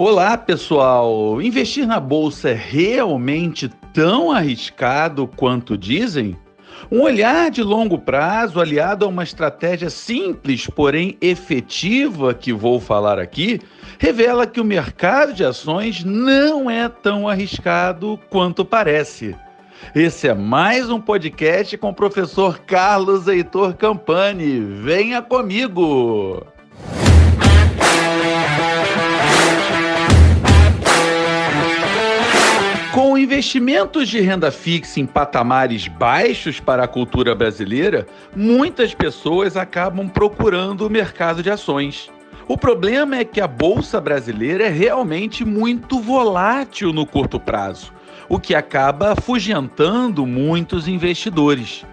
Olá, pessoal! Investir na bolsa é realmente tão arriscado quanto dizem? Um olhar de longo prazo, aliado a uma estratégia simples, porém efetiva, que vou falar aqui, revela que o mercado de ações não é tão arriscado quanto parece. Esse é mais um podcast com o professor Carlos Heitor Campani. Venha comigo! Investimentos de renda fixa em patamares baixos para a cultura brasileira, muitas pessoas acabam procurando o mercado de ações. O problema é que a bolsa brasileira é realmente muito volátil no curto prazo, o que acaba afugentando muitos investidores.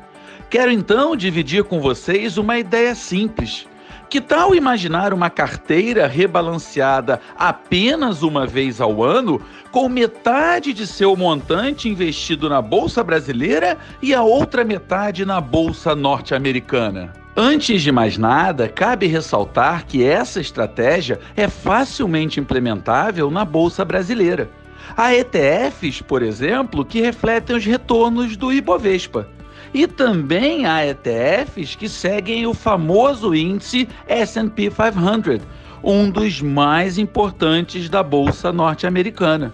Quero então dividir com vocês uma ideia simples que tal imaginar uma carteira rebalanceada apenas uma vez ao ano, com metade de seu montante investido na bolsa brasileira e a outra metade na bolsa norte-americana? Antes de mais nada, cabe ressaltar que essa estratégia é facilmente implementável na bolsa brasileira. Há ETFs, por exemplo, que refletem os retornos do Ibovespa. E também há ETFs que seguem o famoso índice SP 500, um dos mais importantes da bolsa norte-americana.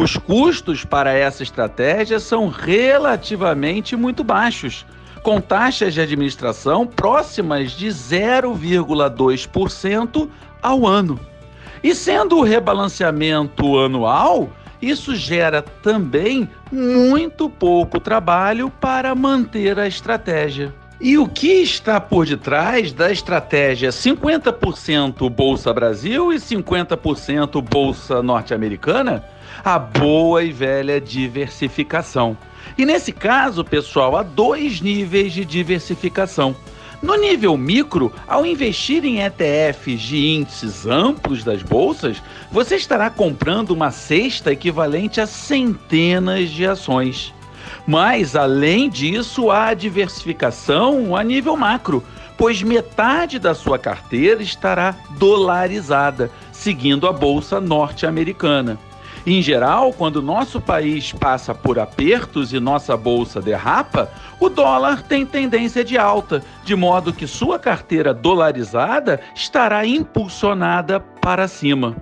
Os custos para essa estratégia são relativamente muito baixos, com taxas de administração próximas de 0,2% ao ano. E sendo o rebalanceamento anual, isso gera também muito pouco trabalho para manter a estratégia. E o que está por detrás da estratégia 50% Bolsa Brasil e 50% Bolsa Norte-Americana? A boa e velha diversificação. E nesse caso, pessoal, há dois níveis de diversificação. No nível micro, ao investir em ETFs de índices amplos das bolsas, você estará comprando uma cesta equivalente a centenas de ações. Mas, além disso, há diversificação a nível macro, pois metade da sua carteira estará dolarizada, seguindo a bolsa norte-americana. Em geral, quando nosso país passa por apertos e nossa bolsa derrapa, o dólar tem tendência de alta, de modo que sua carteira dolarizada estará impulsionada para cima.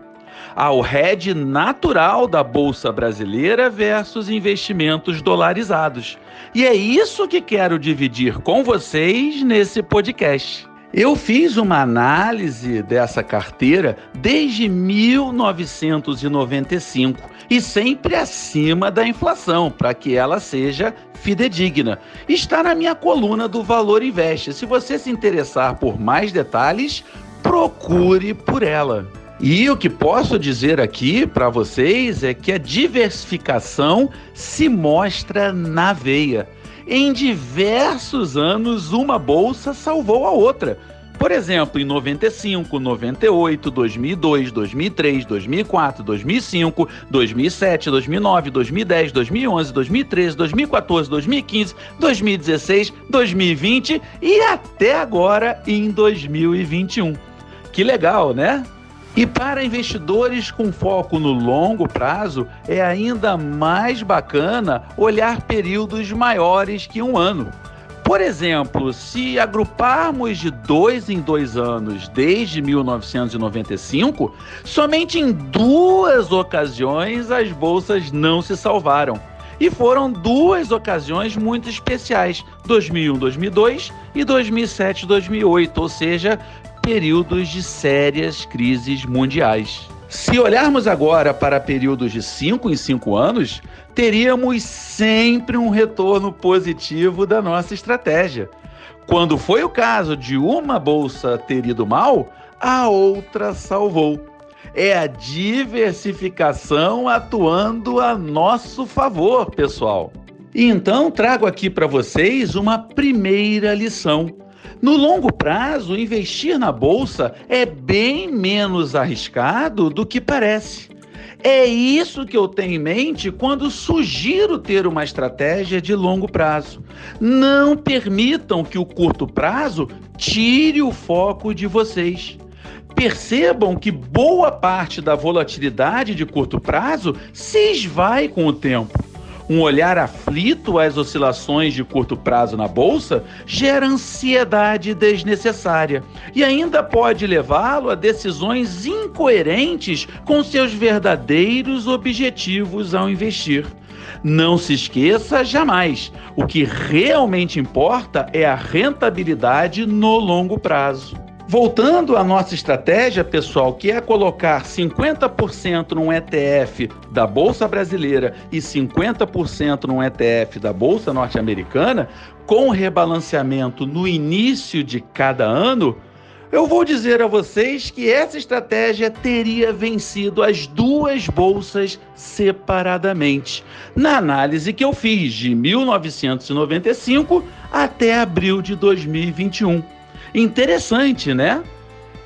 Ao hedge natural da bolsa brasileira versus investimentos dolarizados. E é isso que quero dividir com vocês nesse podcast. Eu fiz uma análise dessa carteira desde 1995 e sempre acima da inflação, para que ela seja fidedigna. Está na minha coluna do Valor Investe. Se você se interessar por mais detalhes, procure por ela. E o que posso dizer aqui para vocês é que a diversificação se mostra na veia. Em diversos anos, uma bolsa salvou a outra. Por exemplo, em 95, 98, 2002, 2003, 2004, 2005, 2007, 2009, 2010, 2011, 2013, 2014, 2015, 2016, 2020 e até agora em 2021. Que legal, né? E para investidores com foco no longo prazo, é ainda mais bacana olhar períodos maiores que um ano. Por exemplo, se agruparmos de dois em dois anos desde 1995, somente em duas ocasiões as bolsas não se salvaram. E foram duas ocasiões muito especiais: 2001, 2002 e 2007, 2008, ou seja, períodos de sérias crises mundiais. Se olharmos agora para períodos de 5 em 5 anos, teríamos sempre um retorno positivo da nossa estratégia. Quando foi o caso de uma bolsa ter ido mal, a outra salvou. É a diversificação atuando a nosso favor, pessoal. Então trago aqui para vocês uma primeira lição. No longo prazo, investir na bolsa é bem menos arriscado do que parece. É isso que eu tenho em mente quando sugiro ter uma estratégia de longo prazo. Não permitam que o curto prazo tire o foco de vocês. Percebam que boa parte da volatilidade de curto prazo se esvai com o tempo. Um olhar aflito às oscilações de curto prazo na bolsa gera ansiedade desnecessária e ainda pode levá-lo a decisões incoerentes com seus verdadeiros objetivos ao investir. Não se esqueça jamais: o que realmente importa é a rentabilidade no longo prazo. Voltando à nossa estratégia, pessoal, que é colocar 50% num ETF da Bolsa Brasileira e 50% num ETF da Bolsa Norte-Americana, com rebalanceamento no início de cada ano, eu vou dizer a vocês que essa estratégia teria vencido as duas bolsas separadamente, na análise que eu fiz de 1995 até abril de 2021. Interessante, né?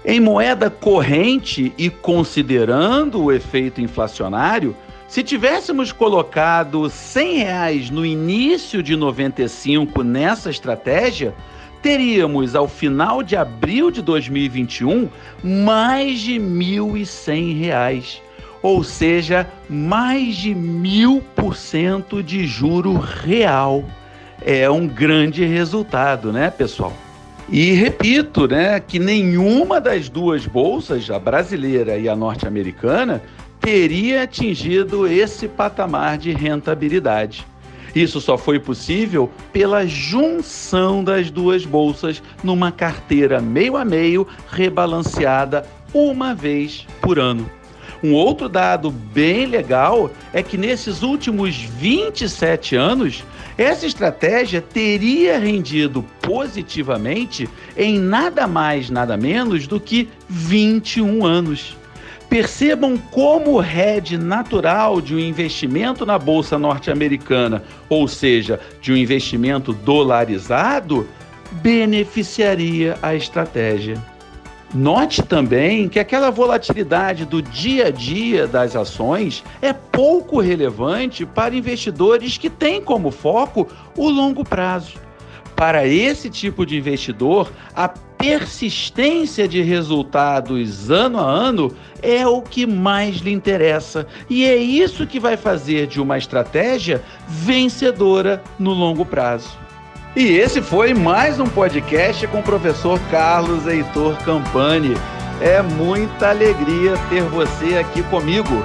Em moeda corrente e considerando o efeito inflacionário, se tivéssemos colocado 100 reais no início de 95 nessa estratégia, teríamos ao final de abril de 2021 mais de 1.100 reais, ou seja, mais de mil por cento de juro real. É um grande resultado, né, pessoal? E repito, né, que nenhuma das duas bolsas, a brasileira e a norte-americana, teria atingido esse patamar de rentabilidade. Isso só foi possível pela junção das duas bolsas numa carteira meio a meio rebalanceada uma vez por ano. Um outro dado bem legal é que nesses últimos 27 anos, essa estratégia teria rendido positivamente em nada mais, nada menos do que 21 anos. Percebam como o hedge natural de um investimento na bolsa norte-americana, ou seja, de um investimento dolarizado, beneficiaria a estratégia. Note também que aquela volatilidade do dia a dia das ações é pouco relevante para investidores que têm como foco o longo prazo. Para esse tipo de investidor, a persistência de resultados ano a ano é o que mais lhe interessa e é isso que vai fazer de uma estratégia vencedora no longo prazo. E esse foi mais um podcast com o professor Carlos Heitor Campani. É muita alegria ter você aqui comigo.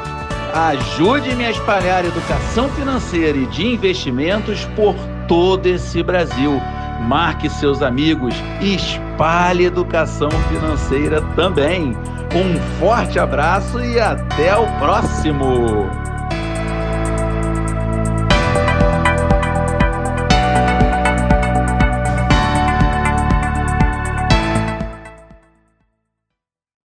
Ajude-me a espalhar educação financeira e de investimentos por todo esse Brasil. Marque seus amigos e espalhe educação financeira também. Um forte abraço e até o próximo!